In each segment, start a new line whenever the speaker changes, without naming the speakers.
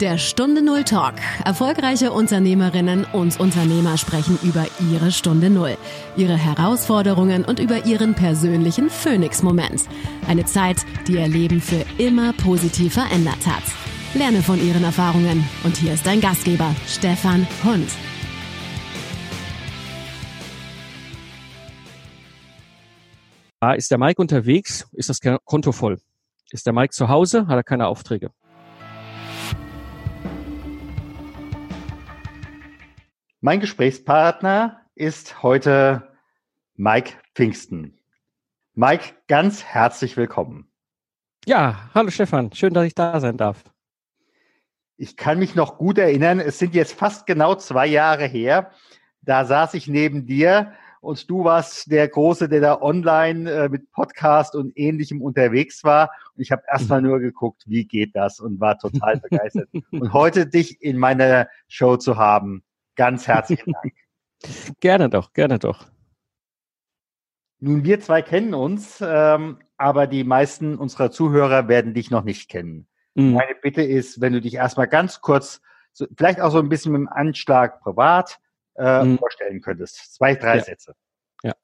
Der Stunde Null Talk. Erfolgreiche Unternehmerinnen und Unternehmer sprechen über ihre Stunde Null, ihre Herausforderungen und über ihren persönlichen Phoenix-Moment. Eine Zeit, die ihr Leben für immer positiv verändert hat. Lerne von ihren Erfahrungen. Und hier ist dein Gastgeber, Stefan Hund.
Ah, ist der Mike unterwegs? Ist das Konto voll? Ist der Mike zu Hause? Hat er keine Aufträge?
Mein Gesprächspartner ist heute Mike Pfingsten. Mike, ganz herzlich willkommen.
Ja, hallo Stefan, schön, dass ich da sein darf.
Ich kann mich noch gut erinnern, es sind jetzt fast genau zwei Jahre her. Da saß ich neben dir und du warst der Große, der da online äh, mit Podcast und ähnlichem unterwegs war. Und ich habe erstmal nur geguckt, wie geht das und war total begeistert. und heute dich in meiner Show zu haben, ganz herzlichen Dank.
gerne doch, gerne doch.
Nun, wir zwei kennen uns, ähm, aber die meisten unserer Zuhörer werden dich noch nicht kennen. Mhm. Meine Bitte ist, wenn du dich erstmal ganz kurz, so, vielleicht auch so ein bisschen mit dem Anschlag privat, äh, mhm. vorstellen könntest. Zwei, drei
ja.
Sätze.
Ja.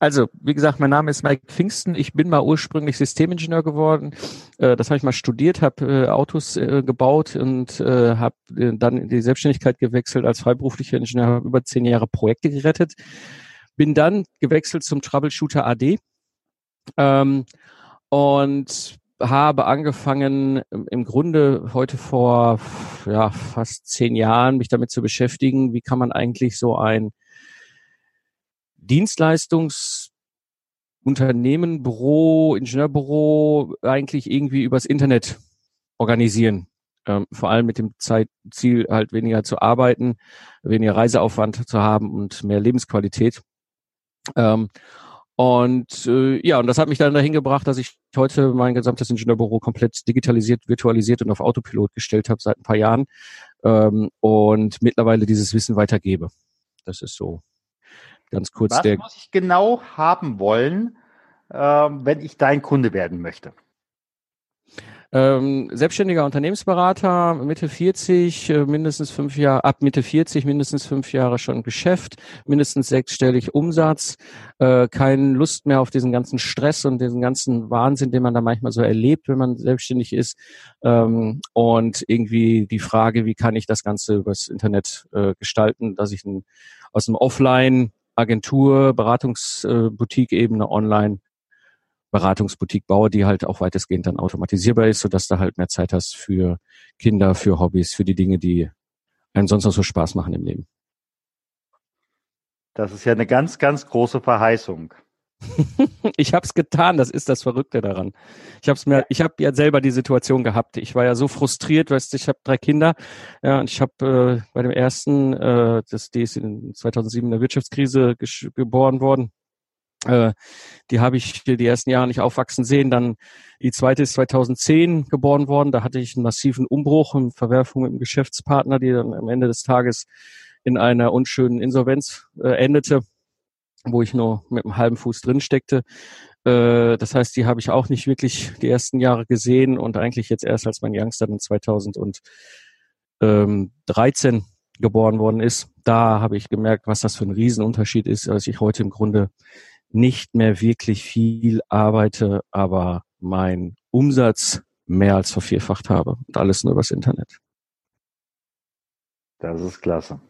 Also, wie gesagt, mein Name ist Mike Pfingsten. Ich bin mal ursprünglich Systemingenieur geworden. Äh, das habe ich mal studiert, habe äh, Autos äh, gebaut und habe dann in die Selbstständigkeit gewechselt als freiberuflicher Ingenieur, habe über zehn Jahre Projekte gerettet. Bin dann gewechselt zum Troubleshooter AD ähm, und habe angefangen, im Grunde heute vor ja, fast zehn Jahren mich damit zu beschäftigen, wie kann man eigentlich so ein Dienstleistungsunternehmen, Büro, Ingenieurbüro eigentlich irgendwie übers Internet organisieren. Ähm, vor allem mit dem Zeitziel, halt weniger zu arbeiten, weniger Reiseaufwand zu haben und mehr Lebensqualität. Ähm, und äh, ja, und das hat mich dann dahin gebracht, dass ich heute mein gesamtes Ingenieurbüro komplett digitalisiert, virtualisiert und auf Autopilot gestellt habe seit ein paar Jahren ähm, und mittlerweile dieses Wissen weitergebe. Das ist so ganz kurz.
Was der muss ich genau haben wollen, äh, wenn ich dein Kunde werden möchte?
Ähm, selbstständiger Unternehmensberater, Mitte 40, äh, mindestens fünf Jahre, ab Mitte 40 mindestens fünf Jahre schon Geschäft, mindestens sechsstellig Umsatz, äh, keine Lust mehr auf diesen ganzen Stress und diesen ganzen Wahnsinn, den man da manchmal so erlebt, wenn man selbstständig ist. Ähm, und irgendwie die Frage, wie kann ich das Ganze übers Internet äh, gestalten, dass ich ein, aus einem Offline Agentur, Beratungsboutique eben eine Online Beratungsboutique baue, die halt auch weitestgehend dann automatisierbar ist, sodass du halt mehr Zeit hast für Kinder, für Hobbys, für die Dinge, die einem sonst noch so Spaß machen im Leben.
Das ist ja eine ganz, ganz große Verheißung.
ich habe es getan, das ist das Verrückte daran. Ich habe mir, ich habe ja selber die Situation gehabt. Ich war ja so frustriert, weißt du, ich habe drei Kinder, ja, und ich habe äh, bei dem ersten, äh, das, die ist in 2007 in der Wirtschaftskrise geboren worden. Äh, die habe ich die ersten Jahre nicht aufwachsen sehen. Dann die zweite ist 2010 geboren worden. Da hatte ich einen massiven Umbruch und Verwerfung mit dem Geschäftspartner, die dann am Ende des Tages in einer unschönen Insolvenz äh, endete wo ich nur mit einem halben Fuß drin steckte. Äh, das heißt, die habe ich auch nicht wirklich die ersten Jahre gesehen und eigentlich jetzt erst als mein Youngster dann 2013 geboren worden ist, da habe ich gemerkt, was das für ein Riesenunterschied ist, als ich heute im Grunde nicht mehr wirklich viel arbeite, aber mein Umsatz mehr als vervierfacht habe und alles nur übers Internet.
Das ist klasse.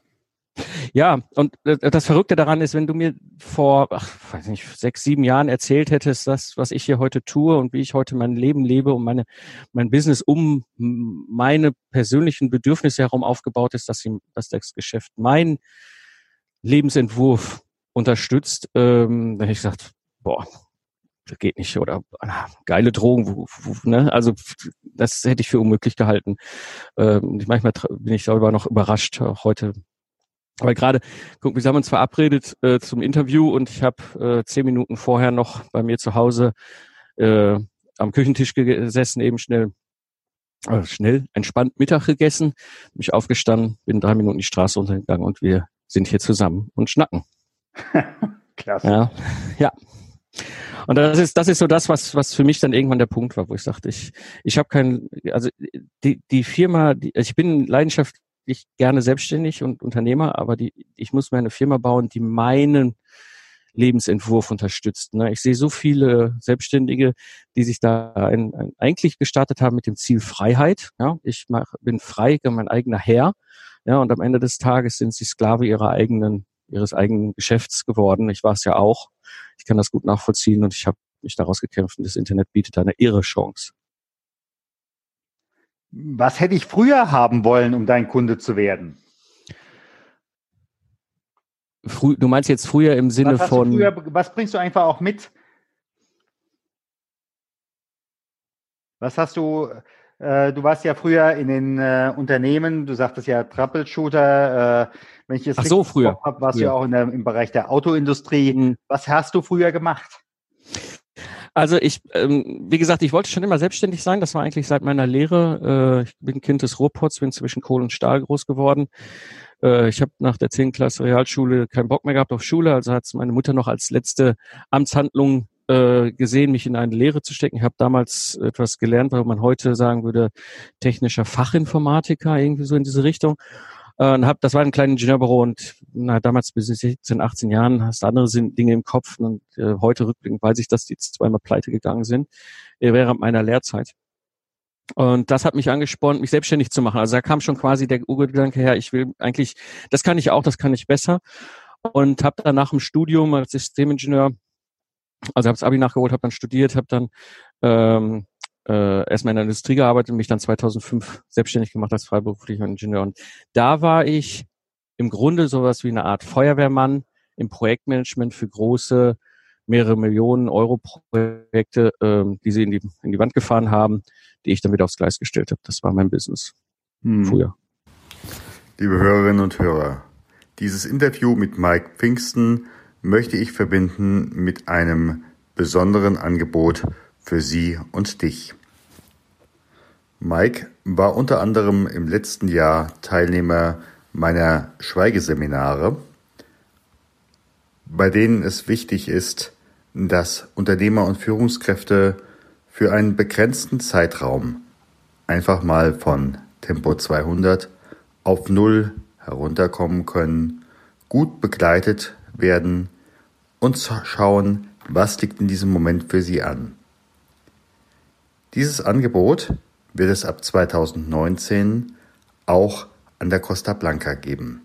Ja, und das Verrückte daran ist, wenn du mir vor, ach, weiß nicht, sechs, sieben Jahren erzählt hättest, das, was ich hier heute tue und wie ich heute mein Leben lebe und meine, mein Business um meine persönlichen Bedürfnisse herum aufgebaut ist, dass, sie, dass das Geschäft mein Lebensentwurf unterstützt, ähm, dann hätte ich gesagt, boah, das geht nicht oder ah, geile Drogen, ne? also das hätte ich für unmöglich gehalten. Ähm, manchmal bin ich darüber noch überrascht, heute aber gerade, guck, wir haben uns verabredet äh, zum Interview und ich habe äh, zehn Minuten vorher noch bei mir zu Hause äh, am Küchentisch gesessen, eben schnell, äh, schnell, entspannt Mittag gegessen, mich aufgestanden, bin drei Minuten die Straße runtergegangen und wir sind hier zusammen und schnacken.
Klasse.
Ja, ja. Und das ist, das ist so das, was, was für mich dann irgendwann der Punkt war, wo ich sagte, ich, ich habe kein, also die, die Firma, die, ich bin leidenschaftlich gerne selbstständig und Unternehmer, aber die, ich muss mir eine Firma bauen, die meinen Lebensentwurf unterstützt. Ne? Ich sehe so viele Selbstständige, die sich da ein, ein, eigentlich gestartet haben mit dem Ziel Freiheit. Ja? Ich mach, bin frei, mein eigener Herr. Ja, und am Ende des Tages sind sie Sklave ihrer eigenen, ihres eigenen Geschäfts geworden. Ich war es ja auch. Ich kann das gut nachvollziehen und ich habe mich daraus gekämpft und das Internet bietet eine irre Chance.
Was hätte ich früher haben wollen, um dein Kunde zu werden?
Frü du meinst jetzt früher im Sinne
was
von.
Früher, was bringst du einfach auch mit? Was hast du, äh, du warst ja früher in den äh, Unternehmen, du sagtest ja Troubleshooter, äh, wenn ich jetzt
Ach so, früher.
Hab, warst früher. du ja auch der, im Bereich der Autoindustrie. Mhm. Was hast du früher gemacht?
Also ich, ähm, wie gesagt, ich wollte schon immer selbstständig sein. Das war eigentlich seit meiner Lehre. Äh, ich bin Kind des Ruhrpots, bin zwischen Kohle und Stahl groß geworden. Äh, ich habe nach der 10. Klasse Realschule keinen Bock mehr gehabt auf Schule, also hat meine Mutter noch als letzte Amtshandlung äh, gesehen, mich in eine Lehre zu stecken. Ich habe damals etwas gelernt, weil man heute sagen würde, technischer Fachinformatiker, irgendwie so in diese Richtung. Äh, und hab, das war ein kleines Ingenieurbüro und na, damals bis 16, 18 Jahren hast du andere Dinge im Kopf und äh, heute rückblickend weiß ich, dass die zweimal pleite gegangen sind äh, während meiner Lehrzeit. Und das hat mich angespornt, mich selbstständig zu machen. Also da kam schon quasi der Urgedanke her, ich will eigentlich, das kann ich auch, das kann ich besser. Und habe dann nach dem Studium als Systemingenieur, also habe das Abi nachgeholt, habe dann studiert, habe dann ähm, äh, erstmal in der Industrie gearbeitet und mich dann 2005 selbstständig gemacht als freiberuflicher Ingenieur. Und da war ich im Grunde sowas wie eine Art Feuerwehrmann im Projektmanagement für große, mehrere Millionen Euro Projekte, ähm, die sie in die, in die Wand gefahren haben die ich dann wieder aufs Gleis gestellt habe. Das war mein Business hm. früher.
Liebe Hörerinnen und Hörer, dieses Interview mit Mike Pfingsten möchte ich verbinden mit einem besonderen Angebot für Sie und dich. Mike war unter anderem im letzten Jahr Teilnehmer meiner Schweigeseminare, bei denen es wichtig ist, dass Unternehmer und Führungskräfte für einen begrenzten Zeitraum einfach mal von Tempo 200 auf Null herunterkommen können, gut begleitet werden und schauen, was liegt in diesem Moment für Sie an. Dieses Angebot wird es ab 2019 auch an der Costa Blanca geben.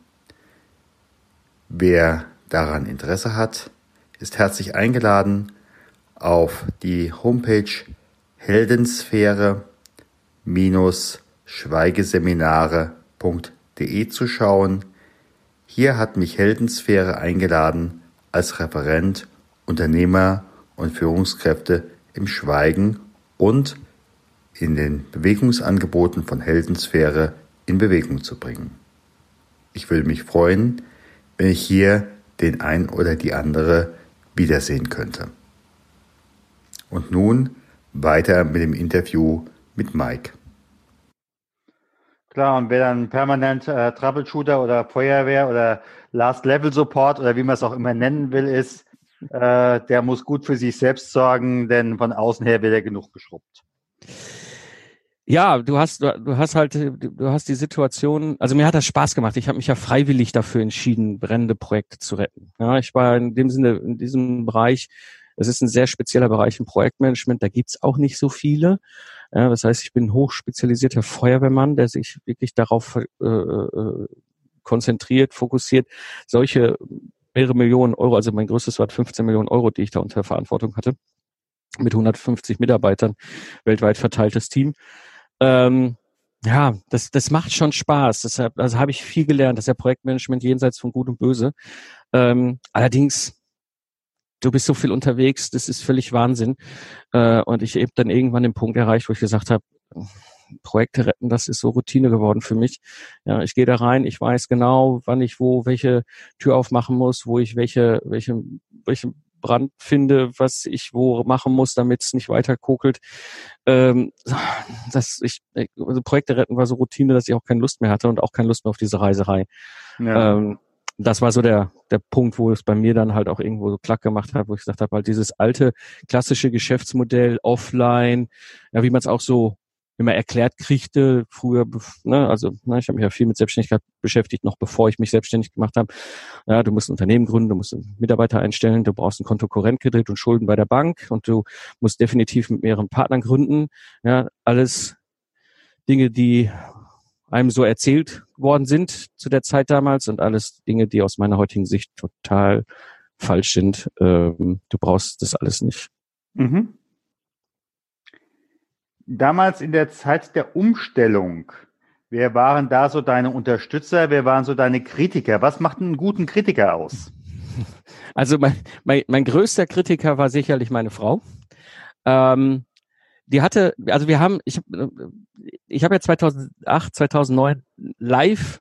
Wer daran Interesse hat, ist herzlich eingeladen, auf die Homepage heldensphäre-schweigeseminare.de zu schauen. Hier hat mich Heldensphäre eingeladen, als Referent Unternehmer und Führungskräfte im Schweigen und in den Bewegungsangeboten von Heldensphäre in Bewegung zu bringen. Ich würde mich freuen, wenn ich hier den ein oder die andere wiedersehen könnte. Und nun weiter mit dem Interview mit Mike.
Klar, und wer dann permanent äh, Troubleshooter oder Feuerwehr oder Last-Level-Support oder wie man es auch immer nennen will, ist, äh, der muss gut für sich selbst sorgen, denn von außen her wird er genug geschrubbt.
Ja, du hast, du, hast halt, du hast die Situation, also mir hat das Spaß gemacht. Ich habe mich ja freiwillig dafür entschieden, brennende Projekte zu retten. Ja, ich war in dem Sinne in diesem Bereich es ist ein sehr spezieller Bereich im Projektmanagement, da gibt's auch nicht so viele. Ja, das heißt, ich bin hochspezialisierter Feuerwehrmann, der sich wirklich darauf äh, äh, konzentriert, fokussiert, solche mehrere Millionen Euro, also mein größtes war 15 Millionen Euro, die ich da unter Verantwortung hatte, mit 150 Mitarbeitern, weltweit verteiltes Team. Ähm, ja, das, das macht schon Spaß. Deshalb also habe ich viel gelernt. Das ist ja Projektmanagement jenseits von Gut und Böse. Ähm, allerdings du bist so viel unterwegs, das ist völlig Wahnsinn. Äh, und ich habe dann irgendwann den Punkt erreicht, wo ich gesagt habe, Projekte retten, das ist so Routine geworden für mich. Ja, ich gehe da rein, ich weiß genau, wann ich wo welche Tür aufmachen muss, wo ich welche, welche, welche Brand finde, was ich wo machen muss, damit es nicht weiter kokelt. Ähm, das, ich, also Projekte retten war so Routine, dass ich auch keine Lust mehr hatte und auch keine Lust mehr auf diese Reiserei. Ja. Ähm, das war so der, der Punkt, wo es bei mir dann halt auch irgendwo so klack gemacht hat, wo ich gesagt habe, halt dieses alte klassische Geschäftsmodell offline, ja, wie man es auch so immer erklärt kriegte, früher, ne, also ne, ich habe mich ja viel mit Selbstständigkeit beschäftigt, noch bevor ich mich selbstständig gemacht habe. Ja, du musst ein Unternehmen gründen, du musst Mitarbeiter einstellen, du brauchst ein Konto Korrentkredit und Schulden bei der Bank und du musst definitiv mit mehreren Partnern gründen. Ja, alles Dinge, die einem so erzählt worden sind zu der Zeit damals und alles Dinge, die aus meiner heutigen Sicht total falsch sind. Ähm, du brauchst das alles nicht. Mhm.
Damals in der Zeit der Umstellung, wer waren da so deine Unterstützer, wer waren so deine Kritiker? Was macht einen guten Kritiker aus?
Also mein, mein, mein größter Kritiker war sicherlich meine Frau. Ähm, die hatte, also wir haben, ich habe ich hab ja 2008, 2009 live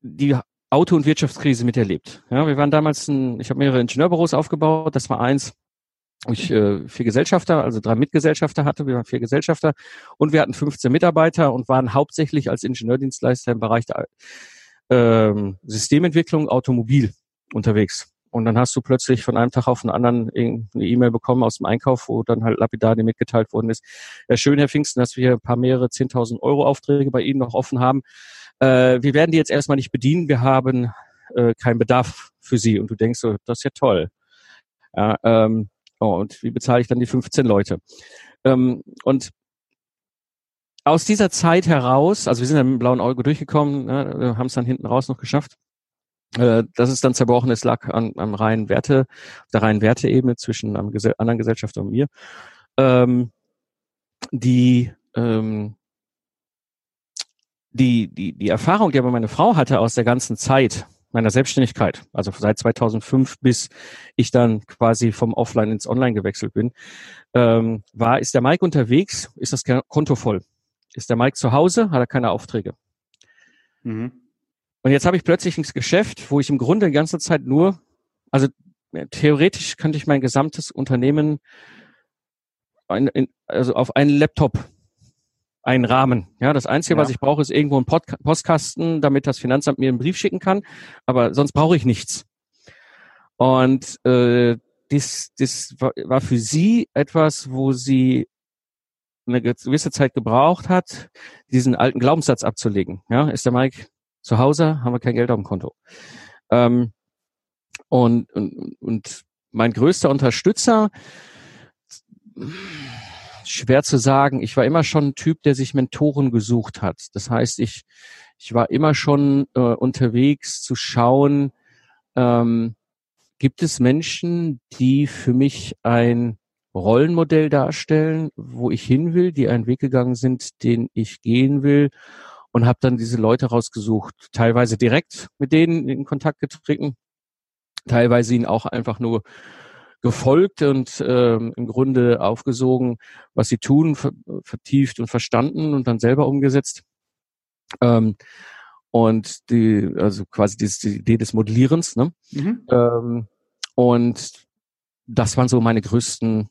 die Auto- und Wirtschaftskrise miterlebt. Ja, wir waren damals, ein, ich habe mehrere Ingenieurbüros aufgebaut. Das war eins, ich äh, vier Gesellschafter, also drei Mitgesellschafter hatte. Wir waren vier Gesellschafter und wir hatten 15 Mitarbeiter und waren hauptsächlich als Ingenieurdienstleister im Bereich der ähm, Systementwicklung Automobil unterwegs. Und dann hast du plötzlich von einem Tag auf den anderen eine E-Mail bekommen aus dem Einkauf, wo dann halt lapidar dir mitgeteilt worden ist. Ja, schön, Herr Pfingsten, dass wir ein paar mehrere 10.000 Euro Aufträge bei Ihnen noch offen haben. Äh, wir werden die jetzt erstmal nicht bedienen. Wir haben äh, keinen Bedarf für Sie. Und du denkst so, das ist ja toll. Ja, ähm, oh, und wie bezahle ich dann die 15 Leute? Ähm, und aus dieser Zeit heraus, also wir sind dann mit dem blauen Auge durchgekommen, ne, haben es dann hinten raus noch geschafft. Äh, das ist dann zerbrochen, es lag an, am reinen Werte, der reinen Werteebene zwischen einem Gesell anderen Gesellschafter und mir. Ähm, die, ähm, die, die, die Erfahrung, die aber meine Frau hatte aus der ganzen Zeit meiner Selbstständigkeit, also seit 2005 bis ich dann quasi vom Offline ins Online gewechselt bin, ähm, war, ist der Mike unterwegs, ist das Konto voll. Ist der Mike zu Hause, hat er keine Aufträge. Mhm. Und jetzt habe ich plötzlich ein Geschäft, wo ich im Grunde die ganze Zeit nur, also theoretisch könnte ich mein gesamtes Unternehmen ein, in, also auf einen Laptop einen Rahmen. Ja, das Einzige, ja. was ich brauche, ist irgendwo ein Pod Postkasten, damit das Finanzamt mir einen Brief schicken kann. Aber sonst brauche ich nichts. Und äh, das, das war für sie etwas, wo sie eine gewisse Zeit gebraucht hat, diesen alten Glaubenssatz abzulegen. Ja, ist der Mike zu Hause haben wir kein Geld auf dem Konto. Ähm, und, und, und mein größter Unterstützer, schwer zu sagen, ich war immer schon ein Typ, der sich Mentoren gesucht hat. Das heißt, ich, ich war immer schon äh, unterwegs zu schauen, ähm, gibt es Menschen, die für mich ein Rollenmodell darstellen, wo ich hin will, die einen Weg gegangen sind, den ich gehen will und habe dann diese Leute rausgesucht, teilweise direkt mit denen in Kontakt getreten, teilweise ihnen auch einfach nur gefolgt und ähm, im Grunde aufgesogen, was sie tun, vertieft und verstanden und dann selber umgesetzt. Ähm, und die, also quasi die, die Idee des Modellierens. Ne? Mhm. Ähm, und das waren so meine größten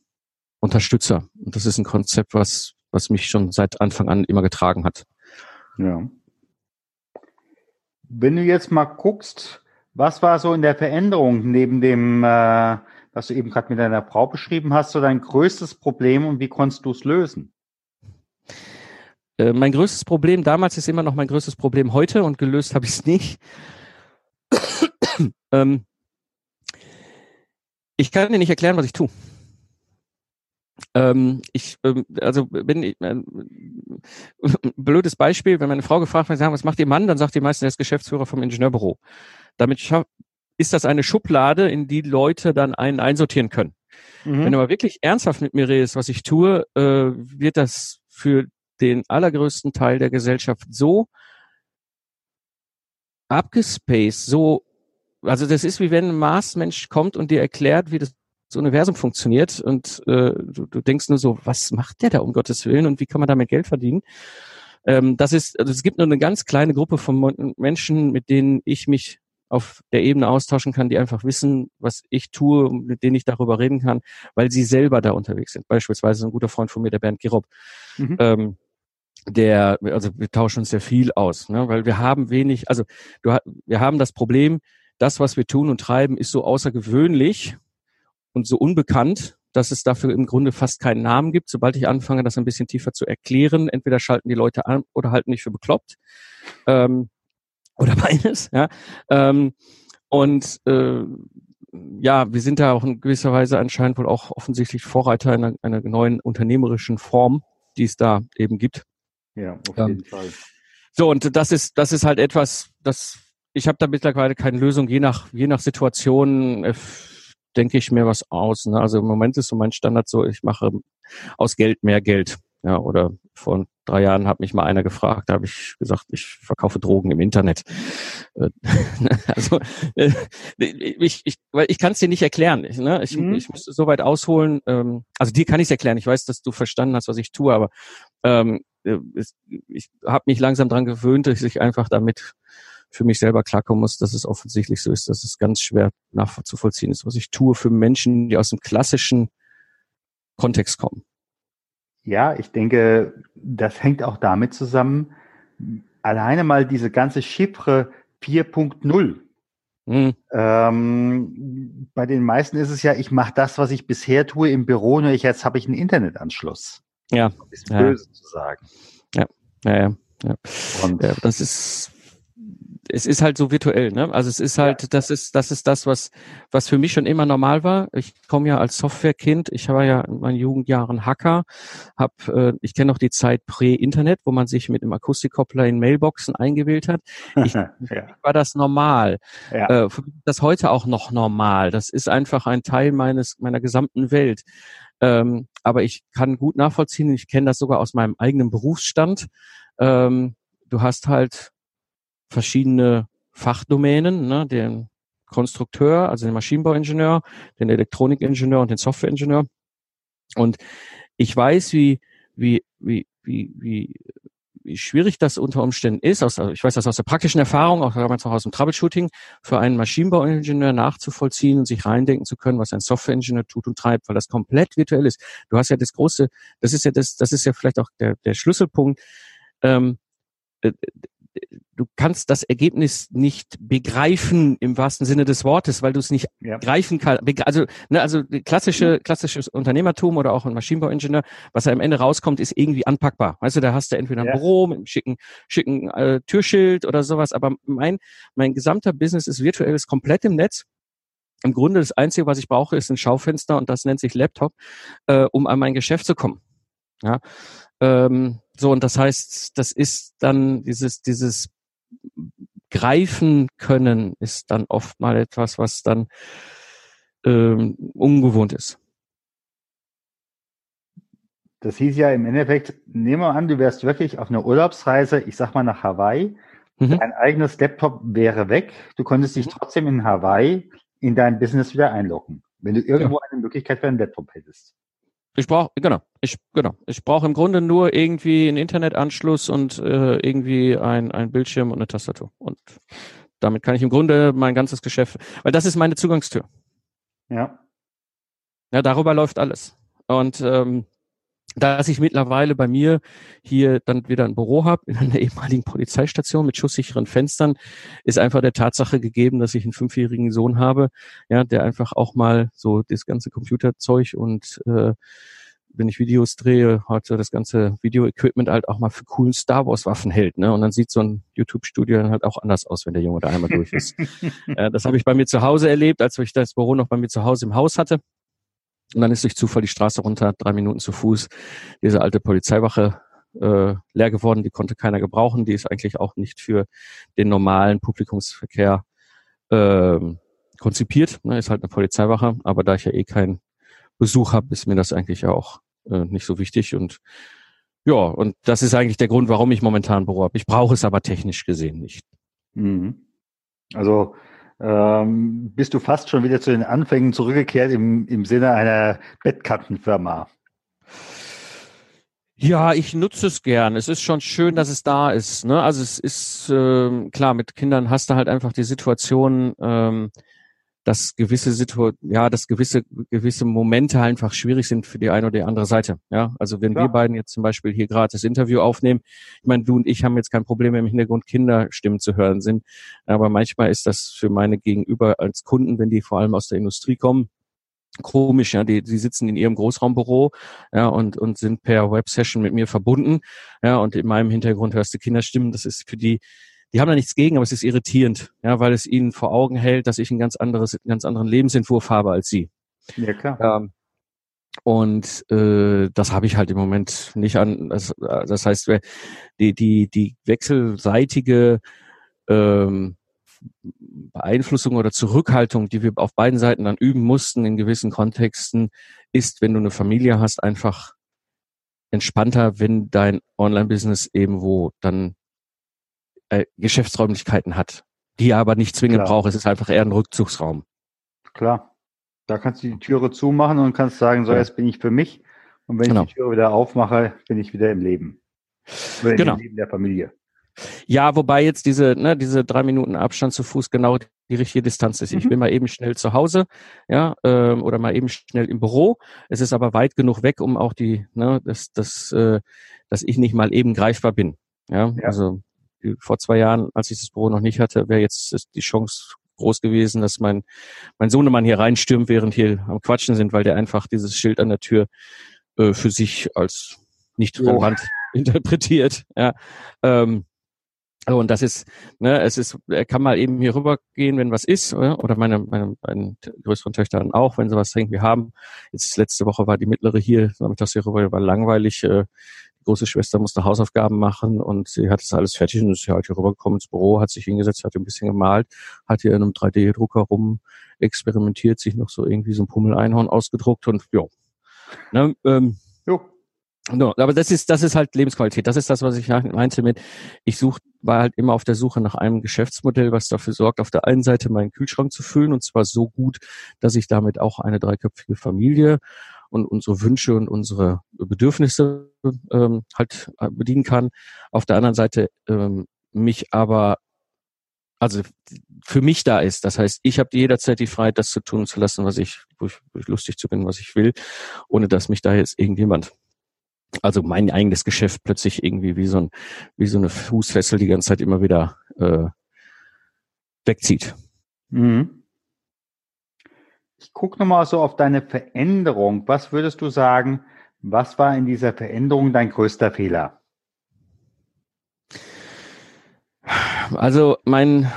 Unterstützer. Und das ist ein Konzept, was, was mich schon seit Anfang an immer getragen hat.
Ja. Wenn du jetzt mal guckst, was war so in der Veränderung neben dem, äh, was du eben gerade mit deiner Frau beschrieben hast, so dein größtes Problem und wie konntest du es lösen?
Äh, mein größtes Problem damals ist immer noch mein größtes Problem heute und gelöst habe ich es nicht. ähm, ich kann dir nicht erklären, was ich tue. Ähm, ich, ähm, also wenn ich, äh, blödes Beispiel, wenn meine Frau gefragt wird, was macht ihr Mann, dann sagt die meisten, er ist Geschäftsführer vom Ingenieurbüro. Damit ist das eine Schublade, in die Leute dann einen einsortieren können. Mhm. Wenn du aber wirklich ernsthaft mit mir redest, was ich tue, äh, wird das für den allergrößten Teil der Gesellschaft so abgespaced, so, also das ist wie wenn ein Marsmensch kommt und dir erklärt, wie das das Universum funktioniert und äh, du, du denkst nur so, was macht der da um Gottes Willen und wie kann man damit Geld verdienen? Ähm, das ist, also es gibt nur eine ganz kleine Gruppe von Menschen, mit denen ich mich auf der Ebene austauschen kann, die einfach wissen, was ich tue, mit denen ich darüber reden kann, weil sie selber da unterwegs sind. Beispielsweise ein guter Freund von mir, der Bernd Girob. Mhm. Ähm, der, also wir tauschen uns sehr viel aus, ne? weil wir haben wenig, also du, wir haben das Problem, das, was wir tun und treiben, ist so außergewöhnlich und so unbekannt, dass es dafür im Grunde fast keinen Namen gibt. Sobald ich anfange, das ein bisschen tiefer zu erklären, entweder schalten die Leute an oder halten mich für bekloppt. Ähm, oder beides, ja. Ähm, und äh, ja, wir sind da auch in gewisser Weise anscheinend wohl auch offensichtlich Vorreiter einer, einer neuen unternehmerischen Form, die es da eben gibt.
Ja, auf jeden ähm, Fall.
So, und das ist, das ist halt etwas, das, ich habe da mittlerweile keine Lösung, je nach, je nach Situation äh, denke ich mir was aus. Ne? Also im Moment ist so mein Standard so, ich mache aus Geld mehr Geld. Ja, oder vor drei Jahren hat mich mal einer gefragt, da habe ich gesagt, ich verkaufe Drogen im Internet. Äh, also äh, ich, ich, weil ich kann es dir nicht erklären. Ich, ne? ich, mhm. ich müsste so weit ausholen. Ähm, also dir kann ich es erklären. Ich weiß, dass du verstanden hast, was ich tue, aber ähm, äh, ich habe mich langsam dran gewöhnt, dass ich einfach damit für mich selber klarkommen muss, dass es offensichtlich so ist, dass es ganz schwer nachzuvollziehen ist, was ich tue für Menschen, die aus dem klassischen Kontext kommen.
Ja, ich denke, das hängt auch damit zusammen, alleine mal diese ganze Chiffre 4.0. Mhm. Ähm, bei den meisten ist es ja, ich mache das, was ich bisher tue im Büro, nur ich, jetzt habe ich einen Internetanschluss.
Ja.
Ist böse ja. zu sagen.
Ja, ja, ja. ja. Und ja, das ist es ist halt so virtuell, ne? Also es ist halt, ja. das ist, das ist das, was, was für mich schon immer normal war. Ich komme ja als Softwarekind, ich war ja in meinen Jugendjahren Hacker, hab, äh, ich kenne noch die Zeit Prä-Internet, wo man sich mit einem Akustikkoppler in Mailboxen eingewählt hat. Ich, ja. war das normal. Ja. Äh, das heute auch noch normal. Das ist einfach ein Teil meines, meiner gesamten Welt. Ähm, aber ich kann gut nachvollziehen, ich kenne das sogar aus meinem eigenen Berufsstand. Ähm, du hast halt verschiedene Fachdomänen, ne, den Konstrukteur, also den Maschinenbauingenieur, den Elektronikingenieur und den Softwareingenieur. Und ich weiß, wie, wie, wie, wie, wie, wie schwierig das unter Umständen ist. Aus, ich weiß das aus der praktischen Erfahrung, auch damals auch aus dem Troubleshooting, für einen Maschinenbauingenieur nachzuvollziehen und sich reindenken zu können, was ein Softwareingenieur tut und treibt, weil das komplett virtuell ist. Du hast ja das große, das ist ja das, das ist ja vielleicht auch der, der Schlüsselpunkt. Ähm, äh, du kannst das Ergebnis nicht begreifen im wahrsten Sinne des Wortes, weil du es nicht ja. greifen kannst. Also, ne, also klassische, klassisches Unternehmertum oder auch ein Maschinenbauingenieur, was da am Ende rauskommt, ist irgendwie anpackbar. Weißt du, da hast du entweder ein ja. Büro mit einem schicken, schicken äh, Türschild oder sowas, aber mein, mein gesamter Business ist virtuell, ist komplett im Netz. Im Grunde das Einzige, was ich brauche, ist ein Schaufenster und das nennt sich Laptop, äh, um an mein Geschäft zu kommen. Ja. Ähm, so, und das heißt, das ist dann dieses, dieses greifen können, ist dann oft mal etwas, was dann ähm, ungewohnt ist.
Das hieß ja im Endeffekt, nehmen wir an, du wärst wirklich auf einer Urlaubsreise, ich sag mal nach Hawaii, mhm. dein eigenes Laptop wäre weg, du konntest dich mhm. trotzdem in Hawaii in dein Business wieder einloggen, wenn du irgendwo ja. eine Möglichkeit für einen Laptop hättest.
Ich brauche, genau, ich, genau. Ich brauche im Grunde nur irgendwie einen Internetanschluss und äh, irgendwie ein, ein Bildschirm und eine Tastatur. Und damit kann ich im Grunde mein ganzes Geschäft, weil das ist meine Zugangstür.
Ja.
Ja, darüber läuft alles. Und ähm, dass ich mittlerweile bei mir hier dann wieder ein Büro habe in einer ehemaligen Polizeistation mit schusssicheren Fenstern, ist einfach der Tatsache gegeben, dass ich einen fünfjährigen Sohn habe, ja, der einfach auch mal so das ganze Computerzeug und äh, wenn ich Videos drehe, heute das ganze Video-Equipment halt auch mal für coolen Star Wars-Waffen hält. Ne? Und dann sieht so ein YouTube-Studio dann halt auch anders aus, wenn der Junge da einmal durch ist. äh, das habe ich bei mir zu Hause erlebt, als ich das Büro noch bei mir zu Hause im Haus hatte. Und dann ist durch Zufall die Straße runter, drei Minuten zu Fuß, diese alte Polizeiwache äh, leer geworden, die konnte keiner gebrauchen, die ist eigentlich auch nicht für den normalen Publikumsverkehr äh, konzipiert, ne, ist halt eine Polizeiwache, aber da ich ja eh keinen Besuch habe, ist mir das eigentlich auch äh, nicht so wichtig und ja, und das ist eigentlich der Grund, warum ich momentan Büro habe. Ich brauche es aber technisch gesehen nicht.
Mhm. Also ähm, bist du fast schon wieder zu den Anfängen zurückgekehrt im, im Sinne einer Bettkantenfirma.
Ja, ich nutze es gern. Es ist schon schön, dass es da ist. Ne? Also es ist ähm, klar, mit Kindern hast du halt einfach die Situation, ähm, dass gewisse Situ ja, dass gewisse gewisse Momente einfach schwierig sind für die eine oder die andere Seite. Ja, also wenn Klar. wir beiden jetzt zum Beispiel hier gerade das Interview aufnehmen, ich meine, du und ich haben jetzt kein Problem im Hintergrund Kinderstimmen zu hören sind, aber manchmal ist das für meine Gegenüber als Kunden, wenn die vor allem aus der Industrie kommen, komisch, ja, die, die sitzen in ihrem Großraumbüro, ja, und, und sind per Websession mit mir verbunden, ja, und in meinem Hintergrund hörst du Kinderstimmen, das ist für die, die haben da nichts gegen, aber es ist irritierend, ja, weil es ihnen vor Augen hält, dass ich ein ganz anderes, einen ganz anderen Lebensentwurf habe als sie.
Ja, klar.
Ähm, und äh, das habe ich halt im Moment nicht an. Das, das heißt, die, die, die wechselseitige ähm, Beeinflussung oder Zurückhaltung, die wir auf beiden Seiten dann üben mussten in gewissen Kontexten, ist, wenn du eine Familie hast, einfach entspannter, wenn dein Online-Business eben wo dann äh, Geschäftsräumlichkeiten hat, die aber nicht zwingend Klar. braucht. Es ist einfach eher ein Rückzugsraum.
Klar. Da kannst du die Türe zumachen und kannst sagen, so, ja. jetzt bin ich für mich. Und wenn genau. ich die Türe wieder aufmache, bin ich wieder im Leben.
Oder genau. im
Leben der Familie.
Ja, wobei jetzt diese, ne, diese drei Minuten Abstand zu Fuß genau die richtige Distanz ist. Mhm. Ich bin mal eben schnell zu Hause, ja, ähm, oder mal eben schnell im Büro. Es ist aber weit genug weg, um auch die, ne, dass, dass, äh, dass ich nicht mal eben greifbar bin. Ja, ja. also vor zwei Jahren, als ich das Büro noch nicht hatte, wäre jetzt die Chance groß gewesen, dass mein, mein Sohnemann hier reinstürmt, während hier am Quatschen sind, weil der einfach dieses Schild an der Tür äh, für sich als nicht relevant oh. interpretiert. Ja. Ähm, und das ist, ne, es ist, er kann mal eben hier rübergehen, wenn was ist, oder meine, meine, meine größeren Töchter dann auch, wenn sie was irgendwie haben. Jetzt letzte Woche war die mittlere hier, das hier rüber, war langweilig. Äh, große Schwester musste Hausaufgaben machen und sie hat das alles fertig und ist halt hier rübergekommen ins Büro, hat sich hingesetzt, hat ein bisschen gemalt, hat hier in einem 3D-Drucker rum experimentiert, sich noch so irgendwie so ein Pummel-Einhorn ausgedruckt und ja. Ne, ähm, jo. No, aber das ist, das ist halt Lebensqualität. Das ist das, was ich meinte mit, ich such, war halt immer auf der Suche nach einem Geschäftsmodell, was dafür sorgt, auf der einen Seite meinen Kühlschrank zu füllen und zwar so gut, dass ich damit auch eine dreiköpfige Familie und unsere Wünsche und unsere Bedürfnisse ähm, halt äh, bedienen kann. Auf der anderen Seite ähm, mich aber also für mich da ist. Das heißt, ich habe jederzeit die Freiheit, das zu tun zu lassen, was ich, wo ich, wo ich lustig zu bin, was ich will, ohne dass mich da jetzt irgendjemand also mein eigenes Geschäft plötzlich irgendwie wie so ein wie so eine Fußfessel die ganze Zeit immer wieder äh, wegzieht. Mhm.
Ich gucke nochmal so auf deine Veränderung. Was würdest du sagen, was war in dieser Veränderung dein größter Fehler?
Also mein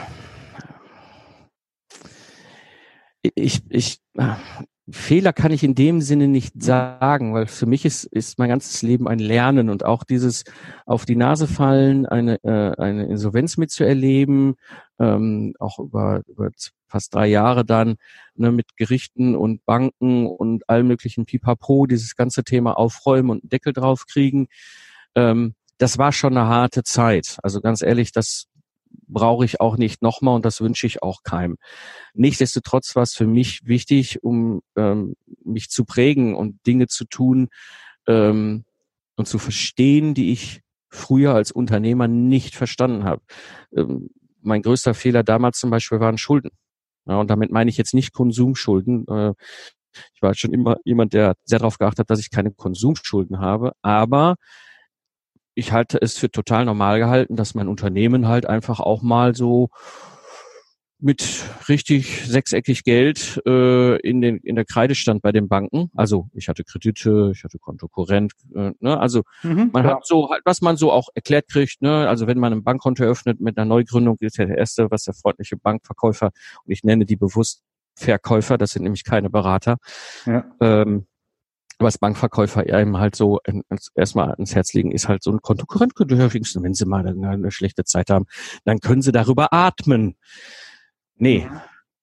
ich, ich, Fehler kann ich in dem Sinne nicht sagen, weil für mich ist, ist mein ganzes Leben ein Lernen und auch dieses auf die Nase fallen, eine, äh, eine Insolvenz mitzuerleben, ähm, auch über, über fast drei Jahre dann ne, mit Gerichten und Banken und allem möglichen Pipapo, dieses ganze Thema aufräumen und Deckel draufkriegen. Ähm, das war schon eine harte Zeit. Also ganz ehrlich, das brauche ich auch nicht nochmal und das wünsche ich auch keinem. Nichtsdestotrotz war es für mich wichtig, um ähm, mich zu prägen und Dinge zu tun ähm, und zu verstehen, die ich früher als Unternehmer nicht verstanden habe. Ähm, mein größter Fehler damals zum Beispiel waren Schulden. Ja, und damit meine ich jetzt nicht Konsumschulden. Äh, ich war schon immer jemand, der sehr darauf geachtet hat, dass ich keine Konsumschulden habe, aber ich halte es für total normal gehalten, dass mein Unternehmen halt einfach auch mal so mit richtig sechseckig Geld äh, in den in der Kreide stand bei den Banken. Also ich hatte Kredite, ich hatte Kontokorrent, äh, ne? Also mhm, man ja. hat so halt, was man so auch erklärt kriegt, ne? Also wenn man ein Bankkonto eröffnet mit einer Neugründung, ist ja der erste, was der freundliche Bankverkäufer und ich nenne die bewusst Verkäufer, das sind nämlich keine Berater. Ja. Ähm, was Bankverkäufer einem halt so erstmal ans Herz legen, ist halt so ein Kontokorrent. Wenn sie mal eine, eine schlechte Zeit haben, dann können sie darüber atmen. Nee,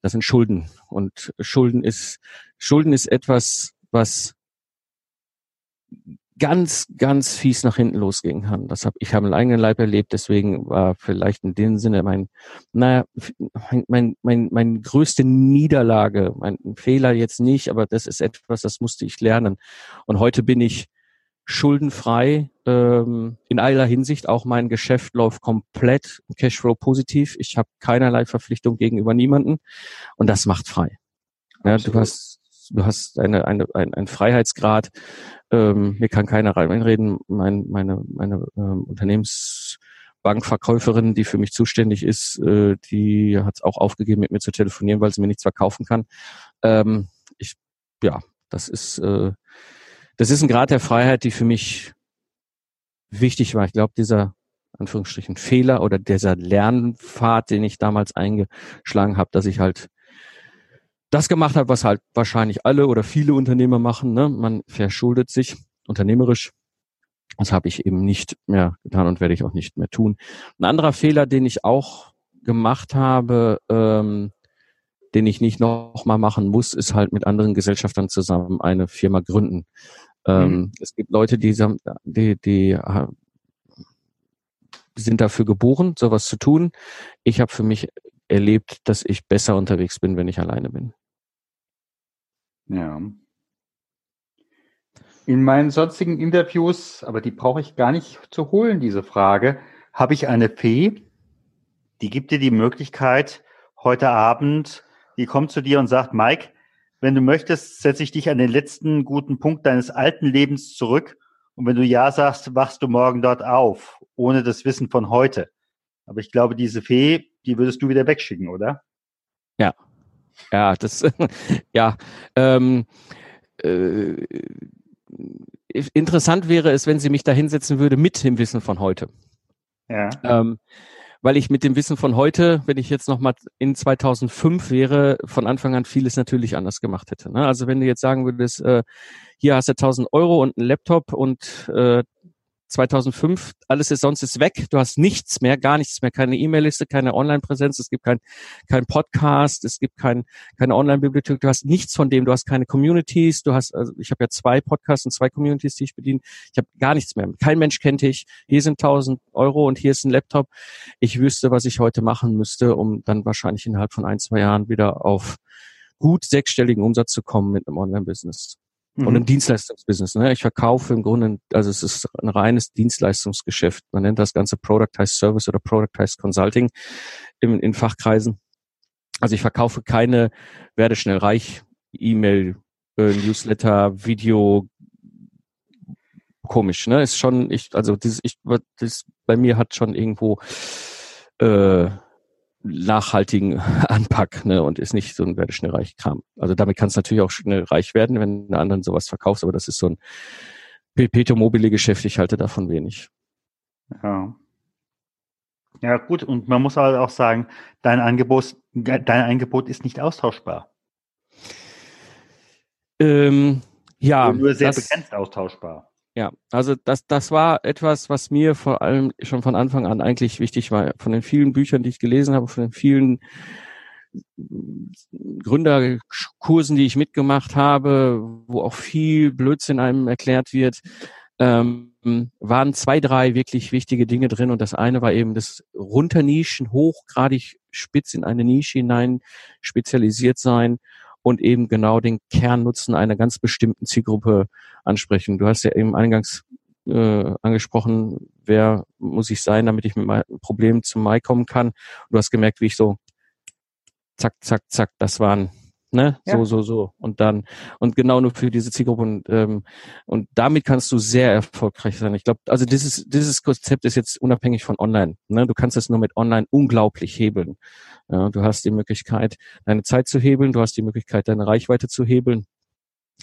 das sind Schulden. Und Schulden ist, Schulden ist etwas, was ganz, ganz fies nach hinten losgehen kann. Das habe ich habe einen eigenen Leib erlebt, deswegen war vielleicht in dem Sinne mein, naja, mein, mein, mein größte Niederlage, mein Fehler jetzt nicht, aber das ist etwas, das musste ich lernen. Und heute bin ich schuldenfrei ähm, in aller Hinsicht. Auch mein Geschäft läuft komplett Cashflow positiv. Ich habe keinerlei Verpflichtung gegenüber niemanden und das macht frei. Ja, du hast du hast eine, eine, ein, ein Freiheitsgrad. Ähm, mir kann keiner reinreden. Mein, meine meine ähm, Unternehmensbankverkäuferin, die für mich zuständig ist, äh, die hat es auch aufgegeben, mit mir zu telefonieren, weil sie mir nichts verkaufen kann. Ähm, ich, ja, das ist äh, das ist ein Grad der Freiheit, die für mich wichtig war. Ich glaube, dieser Anführungsstrichen Fehler oder dieser Lernpfad, den ich damals eingeschlagen habe, dass ich halt das gemacht habe, was halt wahrscheinlich alle oder viele Unternehmer machen. Ne? Man verschuldet sich unternehmerisch. Das habe ich eben nicht mehr getan und werde ich auch nicht mehr tun. Ein anderer Fehler, den ich auch gemacht habe, ähm, den ich nicht noch mal machen muss, ist halt mit anderen Gesellschaftern zusammen eine Firma gründen. Ähm, mhm. Es gibt Leute, die, die, die sind dafür geboren, sowas zu tun. Ich habe für mich erlebt, dass ich besser unterwegs bin, wenn ich alleine bin.
Ja. In meinen sonstigen Interviews, aber die brauche ich gar nicht zu holen, diese Frage, habe ich eine Fee, die gibt dir die Möglichkeit, heute Abend, die kommt zu dir und sagt, Mike, wenn du möchtest, setze ich dich an den letzten guten Punkt deines alten Lebens zurück. Und wenn du Ja sagst, wachst du morgen dort auf, ohne das Wissen von heute. Aber ich glaube, diese Fee, die würdest du wieder wegschicken, oder?
Ja. Ja, das, ja. Ähm, äh, interessant wäre es, wenn sie mich da hinsetzen würde mit dem Wissen von heute. Ja. Ähm, weil ich mit dem Wissen von heute, wenn ich jetzt nochmal in 2005 wäre, von Anfang an vieles natürlich anders gemacht hätte. Ne? Also wenn du jetzt sagen würdest, äh, hier hast du 1000 Euro und einen Laptop und äh, 2005, alles ist sonst ist weg. Du hast nichts mehr, gar nichts mehr, keine E-Mail-Liste, keine Online-Präsenz, es gibt kein, kein Podcast, es gibt kein, keine Online-Bibliothek, du hast nichts von dem, du hast keine Communities, du hast, also ich habe ja zwei Podcasts und zwei Communities, die ich bediene. Ich habe gar nichts mehr. Kein Mensch kennt dich. Hier sind 1000 Euro und hier ist ein Laptop. Ich wüsste, was ich heute machen müsste, um dann wahrscheinlich innerhalb von ein, zwei Jahren wieder auf gut sechsstelligen Umsatz zu kommen mit einem Online-Business und ein mhm. Dienstleistungsbusiness. Ne? Ich verkaufe im Grunde, also es ist ein reines Dienstleistungsgeschäft. Man nennt das Ganze Productized Service oder Productized Consulting in, in Fachkreisen. Also ich verkaufe keine werde schnell reich E-Mail, äh, Newsletter, Video, komisch, ne? Ist schon, ich, also dieses, ich, das bei mir hat schon irgendwo äh, nachhaltigen Anpack ne, und ist nicht so ein werde schnell reich Kram. Also damit kannst du natürlich auch schnell reich werden, wenn du anderen sowas verkaufst, aber das ist so ein Perpetuum mobile Geschäft, ich halte davon wenig.
Ja. Ja, gut, und man muss halt auch sagen, dein Angebot, dein Angebot ist nicht austauschbar.
Ähm, ja.
Nur sehr das, begrenzt austauschbar.
Ja, also das, das war etwas, was mir vor allem schon von Anfang an eigentlich wichtig war. Von den vielen Büchern, die ich gelesen habe, von den vielen Gründerkursen, die ich mitgemacht habe, wo auch viel Blödsinn einem erklärt wird, ähm, waren zwei, drei wirklich wichtige Dinge drin. Und das eine war eben das Runternischen, hochgradig spitz in eine Nische hinein spezialisiert sein und eben genau den Kernnutzen einer ganz bestimmten Zielgruppe ansprechen. Du hast ja eben eingangs äh, angesprochen, wer muss ich sein, damit ich mit meinem Problem zum Mai kommen kann. du hast gemerkt, wie ich so zack, zack, zack, das waren ne, ja. so, so, so und dann und genau nur für diese Zielgruppe und ähm, und damit kannst du sehr erfolgreich sein. Ich glaube, also dieses dieses Konzept ist jetzt unabhängig von Online. Ne, du kannst es nur mit Online unglaublich hebeln. Ja, du hast die Möglichkeit, deine Zeit zu hebeln, du hast die Möglichkeit, deine Reichweite zu hebeln.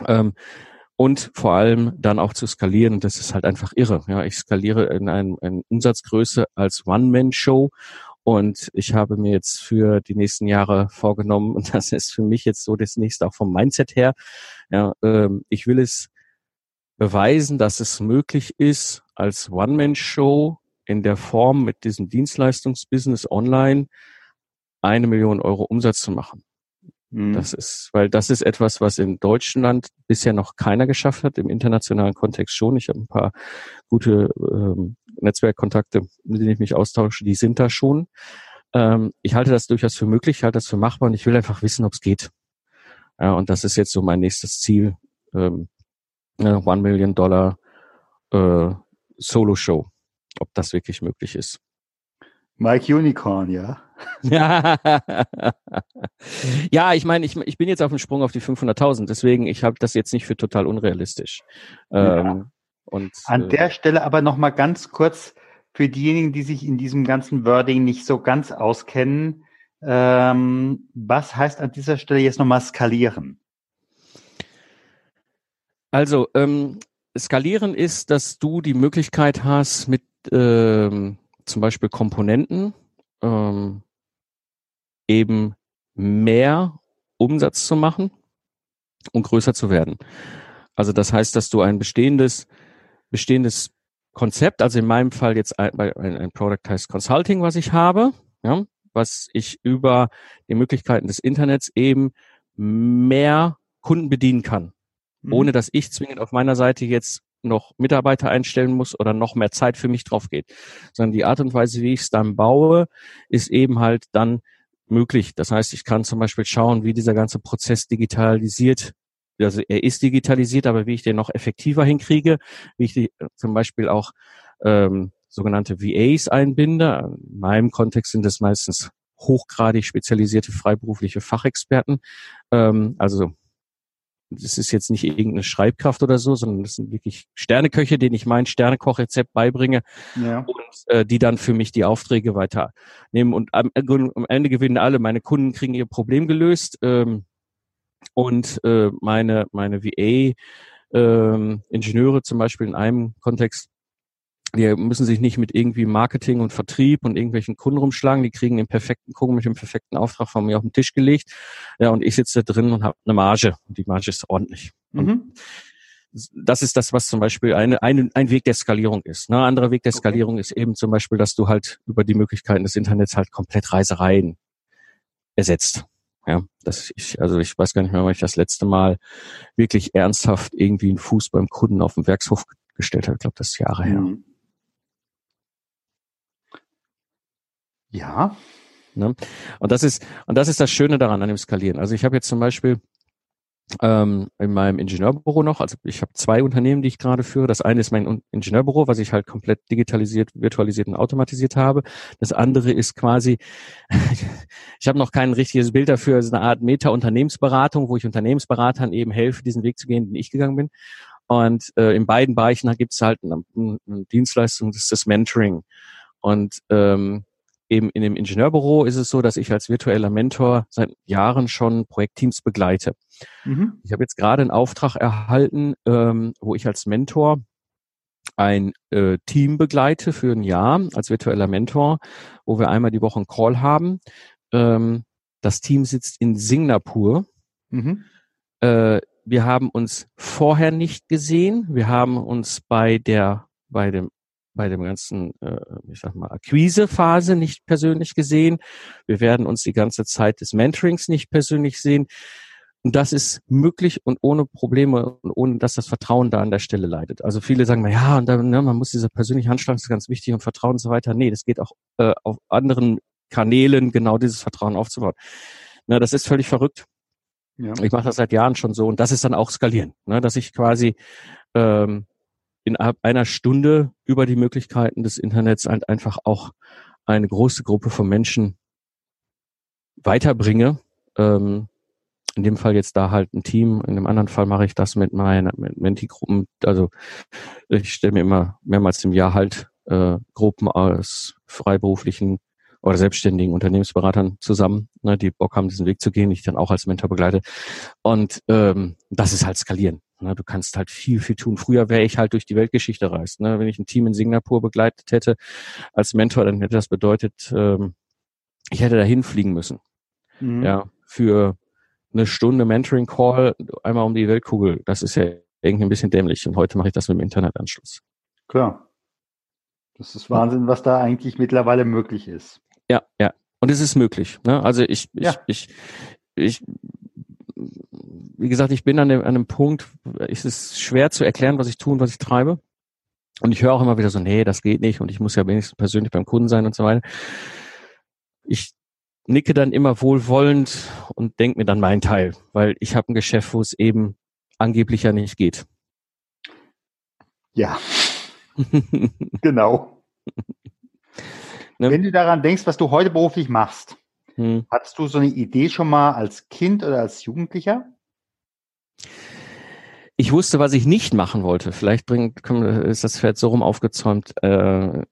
Ähm, und vor allem dann auch zu skalieren. Das ist halt einfach irre. Ja, ich skaliere in einem, eine Umsatzgröße als One-Man-Show und ich habe mir jetzt für die nächsten Jahre vorgenommen, und das ist für mich jetzt so das nächste auch vom Mindset her. Ja, ähm, ich will es beweisen, dass es möglich ist, als One-Man-Show in der Form mit diesem Dienstleistungsbusiness online eine Million Euro Umsatz zu machen. Mhm. Das ist, weil das ist etwas, was in Deutschland bisher noch keiner geschafft hat, im internationalen Kontext schon. Ich habe ein paar gute ähm, Netzwerkkontakte, mit denen ich mich austausche, die sind da schon. Ähm, ich halte das durchaus für möglich, ich halte das für machbar und ich will einfach wissen, ob es geht. Ja, und das ist jetzt so mein nächstes Ziel. Ähm, One Million Dollar äh, Solo-Show, ob das wirklich möglich ist.
Mike Unicorn, ja.
ja, ich meine, ich, ich bin jetzt auf dem Sprung auf die 500.000, deswegen ich habe das jetzt nicht für total unrealistisch. Ja. Und,
An äh, der Stelle aber noch mal ganz kurz für diejenigen, die sich in diesem ganzen Wording nicht so ganz auskennen. Ähm, was heißt an dieser Stelle jetzt nochmal skalieren?
Also, ähm, skalieren ist, dass du die Möglichkeit hast, mit ähm, zum Beispiel Komponenten ähm, eben mehr Umsatz zu machen und größer zu werden. Also das heißt, dass du ein bestehendes, bestehendes Konzept, also in meinem Fall jetzt ein, ein, ein Product heißt Consulting, was ich habe, ja, was ich über die Möglichkeiten des Internets eben mehr Kunden bedienen kann, mhm. ohne dass ich zwingend auf meiner Seite jetzt noch Mitarbeiter einstellen muss oder noch mehr Zeit für mich drauf geht, sondern die Art und Weise, wie ich es dann baue, ist eben halt dann möglich. Das heißt, ich kann zum Beispiel schauen, wie dieser ganze Prozess digitalisiert also er ist digitalisiert, aber wie ich den noch effektiver hinkriege, wie ich die, äh, zum Beispiel auch ähm, sogenannte VAs einbinde. In meinem Kontext sind es meistens hochgradig spezialisierte freiberufliche Fachexperten. Ähm, also das ist jetzt nicht irgendeine Schreibkraft oder so, sondern das sind wirklich Sterneköche, denen ich mein Sternekochrezept beibringe ja. und äh, die dann für mich die Aufträge weiternehmen. Und am, am Ende gewinnen alle. Meine Kunden kriegen ihr Problem gelöst. Ähm, und äh, meine, meine VA-Ingenieure ähm, zum Beispiel in einem Kontext, die müssen sich nicht mit irgendwie Marketing und Vertrieb und irgendwelchen Kunden rumschlagen. Die kriegen den perfekten Kunden mit dem perfekten Auftrag von mir auf den Tisch gelegt. Ja, und ich sitze da drin und habe eine Marge. Und die Marge ist ordentlich. Mhm. Das ist das, was zum Beispiel eine, eine, ein Weg der Skalierung ist. Ein ne? anderer Weg der Skalierung okay. ist eben zum Beispiel, dass du halt über die Möglichkeiten des Internets halt komplett Reisereien ersetzt. Ja, dass ich, also ich weiß gar nicht mehr, wann ich das letzte Mal wirklich ernsthaft irgendwie einen Fuß beim Kunden auf dem Werkshof gestellt habe. Ich glaube, das ist Jahre her. Mhm.
Ja.
Ne? Und das ist, und das ist das Schöne daran an dem Skalieren. Also ich habe jetzt zum Beispiel ähm, in meinem Ingenieurbüro noch. Also ich habe zwei Unternehmen, die ich gerade führe. Das eine ist mein Ingenieurbüro, was ich halt komplett digitalisiert, virtualisiert und automatisiert habe. Das andere ist quasi, ich habe noch kein richtiges Bild dafür, es ist eine Art Meta-Unternehmensberatung, wo ich Unternehmensberatern eben helfe, diesen Weg zu gehen, den ich gegangen bin. Und äh, in beiden Bereichen gibt es halt eine, eine Dienstleistung, das ist das Mentoring. Und ähm, eben in dem Ingenieurbüro ist es so, dass ich als virtueller Mentor seit Jahren schon Projektteams begleite. Mhm. Ich habe jetzt gerade einen Auftrag erhalten, ähm, wo ich als Mentor ein äh, Team begleite für ein Jahr als virtueller Mentor, wo wir einmal die Woche einen Call haben. Ähm, das Team sitzt in Singapur. Mhm. Äh, wir haben uns vorher nicht gesehen. Wir haben uns bei der bei dem bei dem ganzen, äh, ich sag mal, Akquisephase nicht persönlich gesehen. Wir werden uns die ganze Zeit des Mentorings nicht persönlich sehen. Und das ist möglich und ohne Probleme und ohne, dass das Vertrauen da an der Stelle leidet. Also viele sagen, ja, und dann, ne, man muss diese persönliche Handschlag, das ist ganz wichtig und Vertrauen und so weiter. Nee, das geht auch äh, auf anderen Kanälen, genau dieses Vertrauen aufzubauen. Na, das ist völlig verrückt. Ja. Ich mache das seit Jahren schon so und das ist dann auch skalieren, ne, dass ich quasi ähm, innerhalb einer Stunde über die Möglichkeiten des Internets halt einfach auch eine große Gruppe von Menschen weiterbringe. Ähm, in dem Fall jetzt da halt ein Team, in dem anderen Fall mache ich das mit meinen mit Menti-Gruppen. Also ich stelle mir immer mehrmals im Jahr halt äh, Gruppen aus freiberuflichen oder selbstständigen Unternehmensberatern zusammen, ne, die Bock haben, diesen Weg zu gehen, ich dann auch als Mentor begleite. Und ähm, das ist halt skalieren. Ne? Du kannst halt viel, viel tun. Früher wäre ich halt durch die Weltgeschichte reist. Ne? Wenn ich ein Team in Singapur begleitet hätte als Mentor, dann hätte das bedeutet, ähm, ich hätte dahin fliegen müssen. Mhm. Ja, für eine Stunde Mentoring-Call einmal um die Weltkugel. Das ist ja irgendwie ein bisschen dämlich. Und heute mache ich das mit dem Internetanschluss.
Klar. Das ist Wahnsinn, was da eigentlich mittlerweile möglich ist.
Ja, ja. Und es ist möglich. Ne? Also ich, ich, ja. ich, ich wie gesagt, ich bin an, dem, an einem Punkt, es ist schwer zu erklären, was ich tue und was ich treibe. Und ich höre auch immer wieder so, nee, das geht nicht und ich muss ja wenigstens persönlich beim Kunden sein und so weiter. Ich nicke dann immer wohlwollend und denke mir dann meinen Teil, weil ich habe ein Geschäft, wo es eben angeblich ja nicht geht.
Ja. genau. Ne? Wenn du daran denkst, was du heute beruflich machst, hm. hattest du so eine Idee schon mal als Kind oder als Jugendlicher?
Ich wusste, was ich nicht machen wollte. Vielleicht bringt, ist das Pferd so rum aufgezäumt, äh,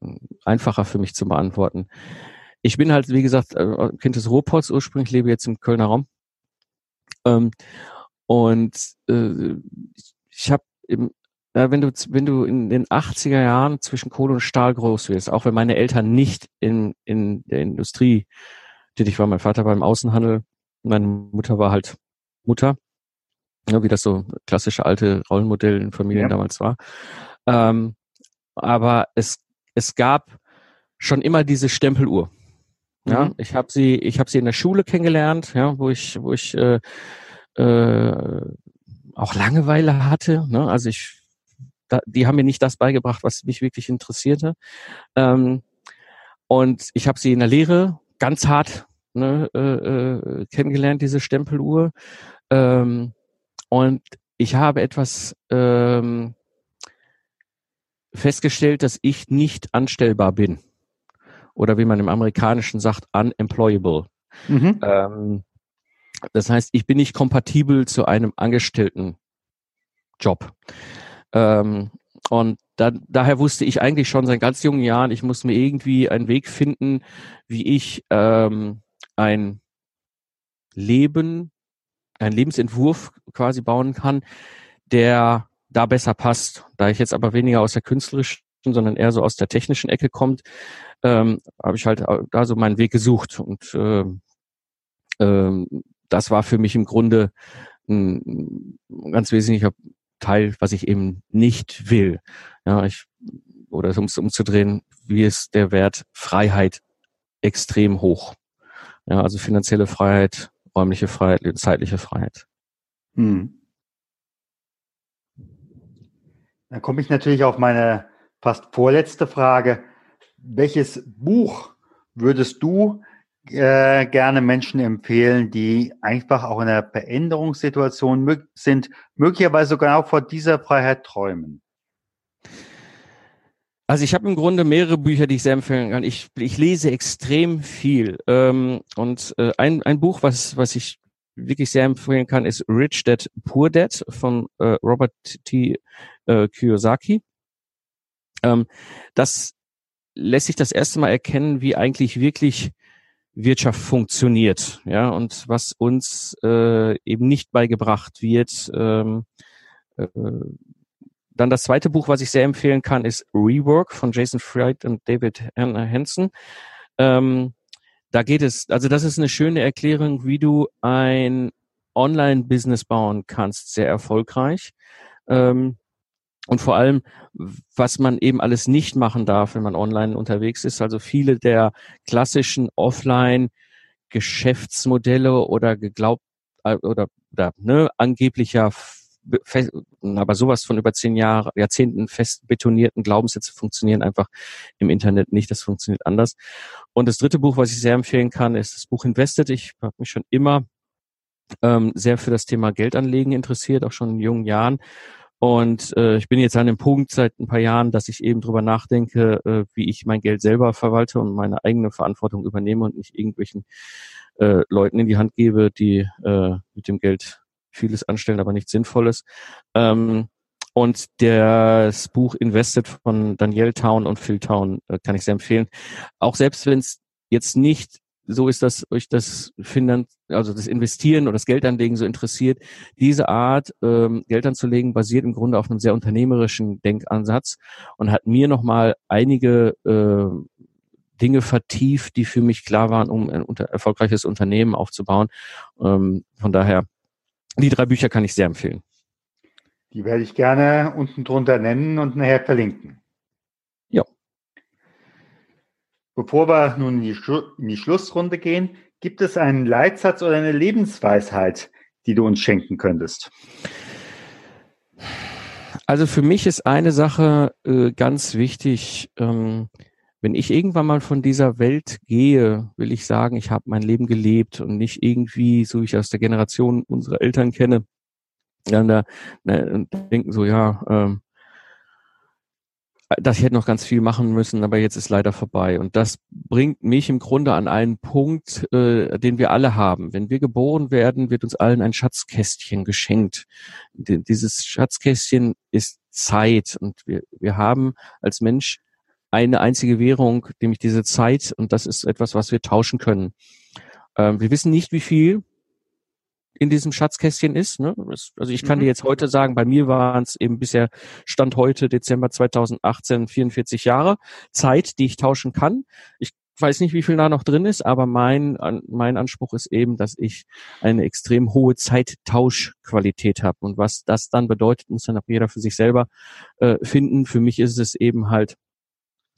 einfacher für mich zu beantworten. Ich bin halt, wie gesagt, äh, Kind des Ruhrpots ursprünglich, lebe jetzt im Kölner Raum. Ähm, und äh, ich habe im ja, wenn du, wenn du in den 80er Jahren zwischen Kohle und Stahl groß wirst, auch wenn meine Eltern nicht in, in der Industrie tätig waren, mein Vater war im Außenhandel, meine Mutter war halt Mutter, ja, wie das so klassische alte Rollenmodell in Familien ja. damals war. Ähm, aber es, es gab schon immer diese Stempeluhr. Ja, mhm. ich habe sie, ich habe sie in der Schule kennengelernt, ja, wo ich, wo ich äh, äh, auch Langeweile hatte. Ne? Also ich da, die haben mir nicht das beigebracht, was mich wirklich interessierte. Ähm, und ich habe sie in der Lehre ganz hart ne, äh, äh, kennengelernt, diese Stempeluhr. Ähm, und ich habe etwas ähm, festgestellt, dass ich nicht anstellbar bin. Oder wie man im Amerikanischen sagt, unemployable. Mhm. Ähm, das heißt, ich bin nicht kompatibel zu einem Angestellten Job. Ähm, und da, daher wusste ich eigentlich schon seit ganz jungen Jahren, ich muss mir irgendwie einen Weg finden, wie ich ähm, ein Leben, einen Lebensentwurf quasi bauen kann, der da besser passt. Da ich jetzt aber weniger aus der künstlerischen, sondern eher so aus der technischen Ecke kommt, ähm, habe ich halt da so meinen Weg gesucht. Und äh, ähm, das war für mich im Grunde ein ganz wesentlicher Teil, was ich eben nicht will. Ja, ich, oder um es umzudrehen, wie ist der Wert Freiheit extrem hoch. Ja, also finanzielle Freiheit, räumliche Freiheit, zeitliche Freiheit. Hm.
Dann komme ich natürlich auf meine fast vorletzte Frage. Welches Buch würdest du äh, gerne Menschen empfehlen, die einfach auch in einer Veränderungssituation sind, möglicherweise sogar auch vor dieser Freiheit träumen?
Also ich habe im Grunde mehrere Bücher, die ich sehr empfehlen kann. Ich, ich lese extrem viel. Ähm, und äh, ein, ein Buch, was, was ich wirklich sehr empfehlen kann, ist Rich Dad Poor Dad von äh, Robert T. Äh, Kiyosaki. Ähm, das lässt sich das erste Mal erkennen, wie eigentlich wirklich Wirtschaft funktioniert, ja, und was uns äh, eben nicht beigebracht wird. Ähm, äh, dann das zweite Buch, was ich sehr empfehlen kann, ist Rework von Jason Fried und David Hansen. Ähm, da geht es, also das ist eine schöne Erklärung, wie du ein Online-Business bauen kannst, sehr erfolgreich. Ähm, und vor allem, was man eben alles nicht machen darf, wenn man online unterwegs ist. Also viele der klassischen Offline-Geschäftsmodelle oder geglaubt äh, oder, oder ne, angeblicher aber sowas von über zehn Jahre, Jahrzehnten fest betonierten Glaubenssätze funktionieren einfach im Internet nicht. Das funktioniert anders. Und das dritte Buch, was ich sehr empfehlen kann, ist das Buch Invested. Ich habe mich schon immer ähm, sehr für das Thema Geldanlegen interessiert, auch schon in jungen Jahren. Und äh, ich bin jetzt an dem Punkt seit ein paar Jahren, dass ich eben drüber nachdenke, äh, wie ich mein Geld selber verwalte und meine eigene Verantwortung übernehme und nicht irgendwelchen äh, Leuten in die Hand gebe, die äh, mit dem Geld vieles anstellen, aber nichts Sinnvolles. Ähm, und das Buch Invested von Danielle Town und Phil Town äh, kann ich sehr empfehlen. Auch selbst wenn es jetzt nicht so ist, dass euch das Finan also das Investieren oder das Geldanlegen so interessiert. Diese Art, ähm, Geld anzulegen, basiert im Grunde auf einem sehr unternehmerischen Denkansatz und hat mir nochmal einige äh, Dinge vertieft, die für mich klar waren, um ein unter erfolgreiches Unternehmen aufzubauen. Ähm, von daher, die drei Bücher kann ich sehr empfehlen.
Die werde ich gerne unten drunter nennen und nachher verlinken. Bevor wir nun in die, in die Schlussrunde gehen, gibt es einen Leitsatz oder eine Lebensweisheit, die du uns schenken könntest?
Also für mich ist eine Sache äh, ganz wichtig. Ähm, wenn ich irgendwann mal von dieser Welt gehe, will ich sagen, ich habe mein Leben gelebt und nicht irgendwie, so wie ich aus der Generation unserer Eltern kenne, dann da, na, denken so, ja, ähm, dass ich hätte noch ganz viel machen müssen, aber jetzt ist leider vorbei. Und das bringt mich im Grunde an einen Punkt, äh, den wir alle haben. Wenn wir geboren werden, wird uns allen ein Schatzkästchen geschenkt. Dieses Schatzkästchen ist Zeit und wir, wir haben als Mensch eine einzige Währung, nämlich diese Zeit und das ist etwas, was wir tauschen können. Ähm, wir wissen nicht, wie viel in diesem Schatzkästchen ist. Ne? Also ich kann mhm. dir jetzt heute sagen, bei mir waren es eben bisher Stand heute Dezember 2018 44 Jahre Zeit, die ich tauschen kann. Ich weiß nicht, wie viel da noch drin ist, aber mein, mein Anspruch ist eben, dass ich eine extrem hohe Zeittauschqualität habe. Und was das dann bedeutet, muss dann auch jeder für sich selber äh, finden. Für mich ist es eben halt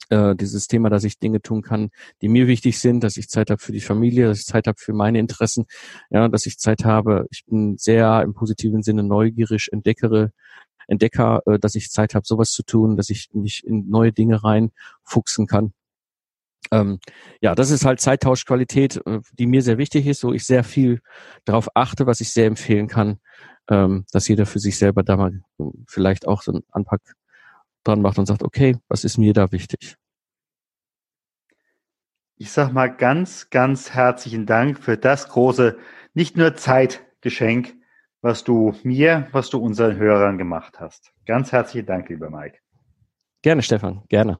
äh, dieses Thema, dass ich Dinge tun kann, die mir wichtig sind, dass ich Zeit habe für die Familie, dass ich Zeit habe für meine Interessen, ja, dass ich Zeit habe. Ich bin sehr im positiven Sinne neugierig, entdeckere, Entdecker, äh, dass ich Zeit habe, sowas zu tun, dass ich mich in neue Dinge reinfuchsen kann. Ähm, ja, das ist halt Zeittauschqualität, äh, die mir sehr wichtig ist, wo ich sehr viel darauf achte, was ich sehr empfehlen kann, ähm, dass jeder für sich selber da mal vielleicht auch so einen Anpack dran macht und sagt, okay, was ist mir da wichtig?
Ich sag mal ganz, ganz herzlichen Dank für das große, nicht nur Zeitgeschenk, was du mir, was du unseren Hörern gemacht hast. Ganz herzlichen Dank, lieber Mike.
Gerne, Stefan, gerne.